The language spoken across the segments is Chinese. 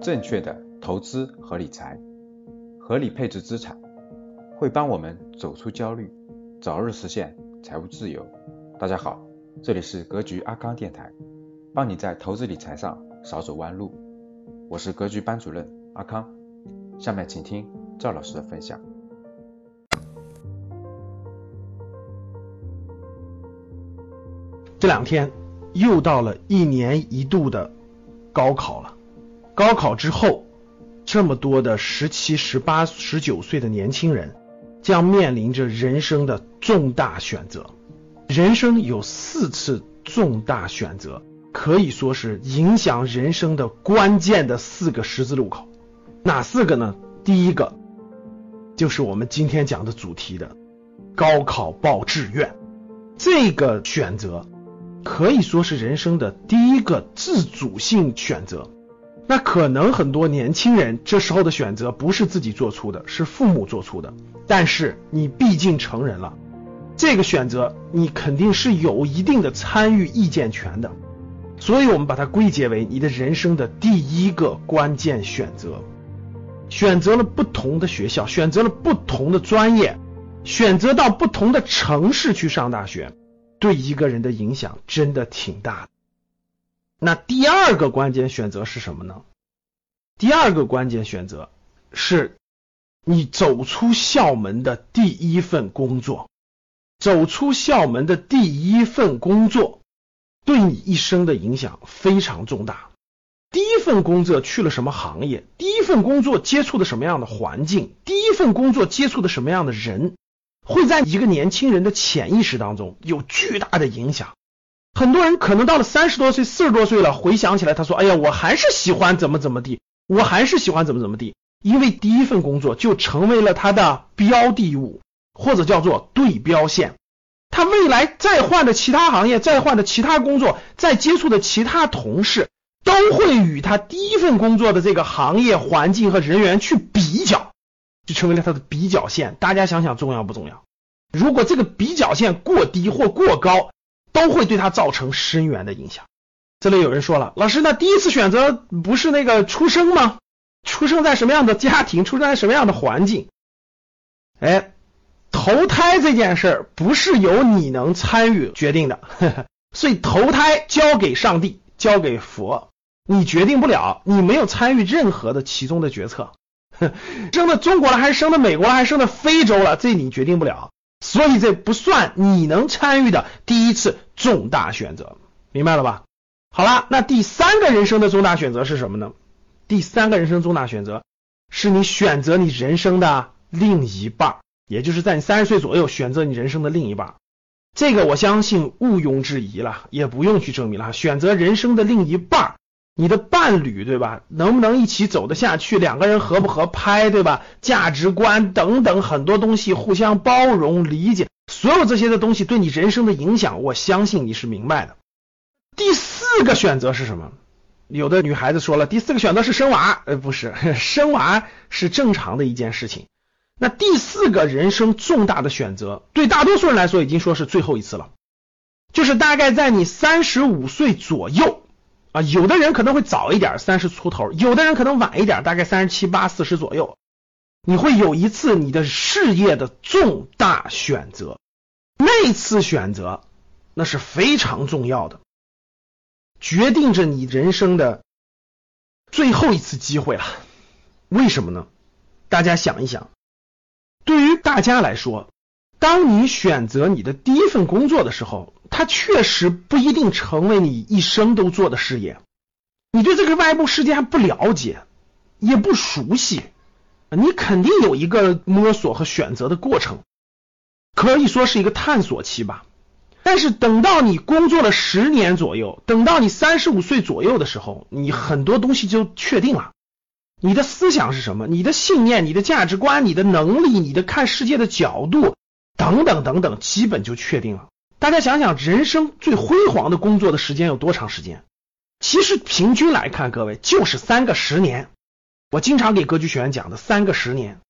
正确的投资和理财，合理配置资产，会帮我们走出焦虑，早日实现财务自由。大家好，这里是格局阿康电台，帮你在投资理财上少走弯路。我是格局班主任阿康，下面请听赵老师的分享。这两天又到了一年一度的高考了。高考之后，这么多的十七、十八、十九岁的年轻人将面临着人生的重大选择。人生有四次重大选择，可以说是影响人生的关键的四个十字路口。哪四个呢？第一个就是我们今天讲的主题的高考报志愿，这个选择。可以说是人生的第一个自主性选择。那可能很多年轻人这时候的选择不是自己做出的，是父母做出的。但是你毕竟成人了，这个选择你肯定是有一定的参与意见权的。所以我们把它归结为你的人生的第一个关键选择。选择了不同的学校，选择了不同的专业，选择到不同的城市去上大学。对一个人的影响真的挺大。那第二个关键选择是什么呢？第二个关键选择是你走出校门的第一份工作。走出校门的第一份工作对你一生的影响非常重大。第一份工作去了什么行业？第一份工作接触的什么样的环境？第一份工作接触的什么样的人？会在一个年轻人的潜意识当中有巨大的影响。很多人可能到了三十多岁、四十多岁了，回想起来，他说：“哎呀，我还是喜欢怎么怎么地，我还是喜欢怎么怎么地。”因为第一份工作就成为了他的标的物，或者叫做对标线。他未来再换的其他行业、再换的其他工作、再接触的其他同事，都会与他第一份工作的这个行业环境和人员去比较。就成为了他的比较线，大家想想重要不重要？如果这个比较线过低或过高，都会对他造成深远的影响。这里有人说了，老师，那第一次选择不是那个出生吗？出生在什么样的家庭，出生在什么样的环境？哎，投胎这件事儿不是由你能参与决定的，所以投胎交给上帝，交给佛，你决定不了，你没有参与任何的其中的决策。生的中国了还是生的美国了还是生的非洲了，这你决定不了，所以这不算你能参与的第一次重大选择，明白了吧？好了，那第三个人生的重大选择是什么呢？第三个人生重大选择是你选择你人生的另一半，也就是在你三十岁左右选择你人生的另一半，这个我相信毋庸置疑了，也不用去证明了，选择人生的另一半。你的伴侣对吧？能不能一起走得下去？两个人合不合拍对吧？价值观等等很多东西，互相包容理解，所有这些的东西对你人生的影响，我相信你是明白的。第四四个选择是什么？有的女孩子说了，第四个选择是生娃，呃，不是，生娃是正常的一件事情。那第四个人生重大的选择，对大多数人来说已经说是最后一次了，就是大概在你三十五岁左右。啊，有的人可能会早一点，三十出头；有的人可能晚一点，大概三十七八、四十左右。你会有一次你的事业的重大选择，那次选择那是非常重要的，决定着你人生的最后一次机会了。为什么呢？大家想一想，对于大家来说，当你选择你的第一份工作的时候。它确实不一定成为你一生都做的事业，你对这个外部世界还不了解，也不熟悉，你肯定有一个摸索和选择的过程，可以说是一个探索期吧。但是等到你工作了十年左右，等到你三十五岁左右的时候，你很多东西就确定了。你的思想是什么？你的信念、你的价值观、你的能力、你的看世界的角度等等等等，基本就确定了。大家想想，人生最辉煌的工作的时间有多长时间？其实平均来看，各位就是三个十年。我经常给格局学员讲的三个十年：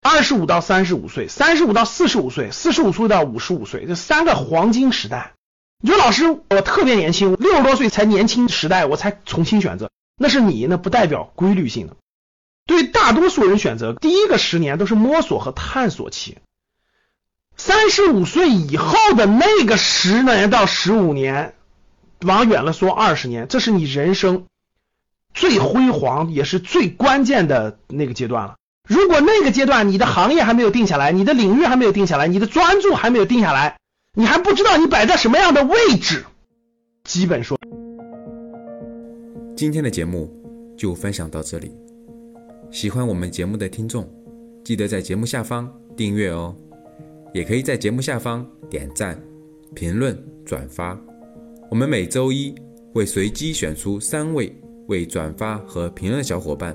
二十五到三十五岁，三十五到四十五岁，四十五岁到五十五岁，这三个黄金时代。你说老师，我特别年轻，六十多岁才年轻时代，我才重新选择。那是你，那不代表规律性的。对大多数人选择，第一个十年都是摸索和探索期。三十五岁以后的那个十年到十五年，往远了说二十年，这是你人生最辉煌也是最关键的那个阶段了。如果那个阶段你的行业还没有定下来，你的领域还没有定下来，你的专注还没有定下来，你还不知道你摆在什么样的位置，基本说，今天的节目就分享到这里。喜欢我们节目的听众，记得在节目下方订阅哦，也可以在节目下方点赞、评论、转发。我们每周一会随机选出三位为转发和评论小伙伴，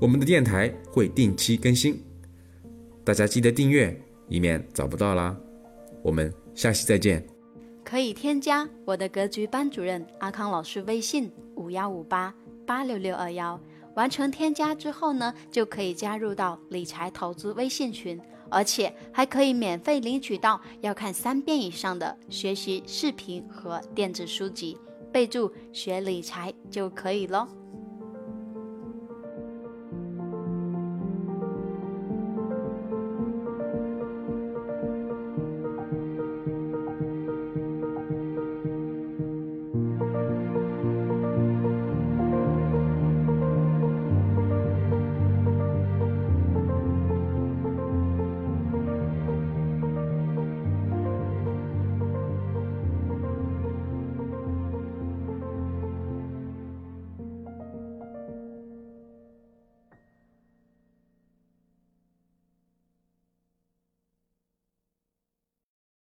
我们的电台会定期更新，大家记得订阅，以免找不到啦。我们下期再见。可以添加我的格局班主任阿康老师微信五幺五八。八六六二幺，完成添加之后呢，就可以加入到理财投资微信群，而且还可以免费领取到要看三遍以上的学习视频和电子书籍，备注学理财就可以喽。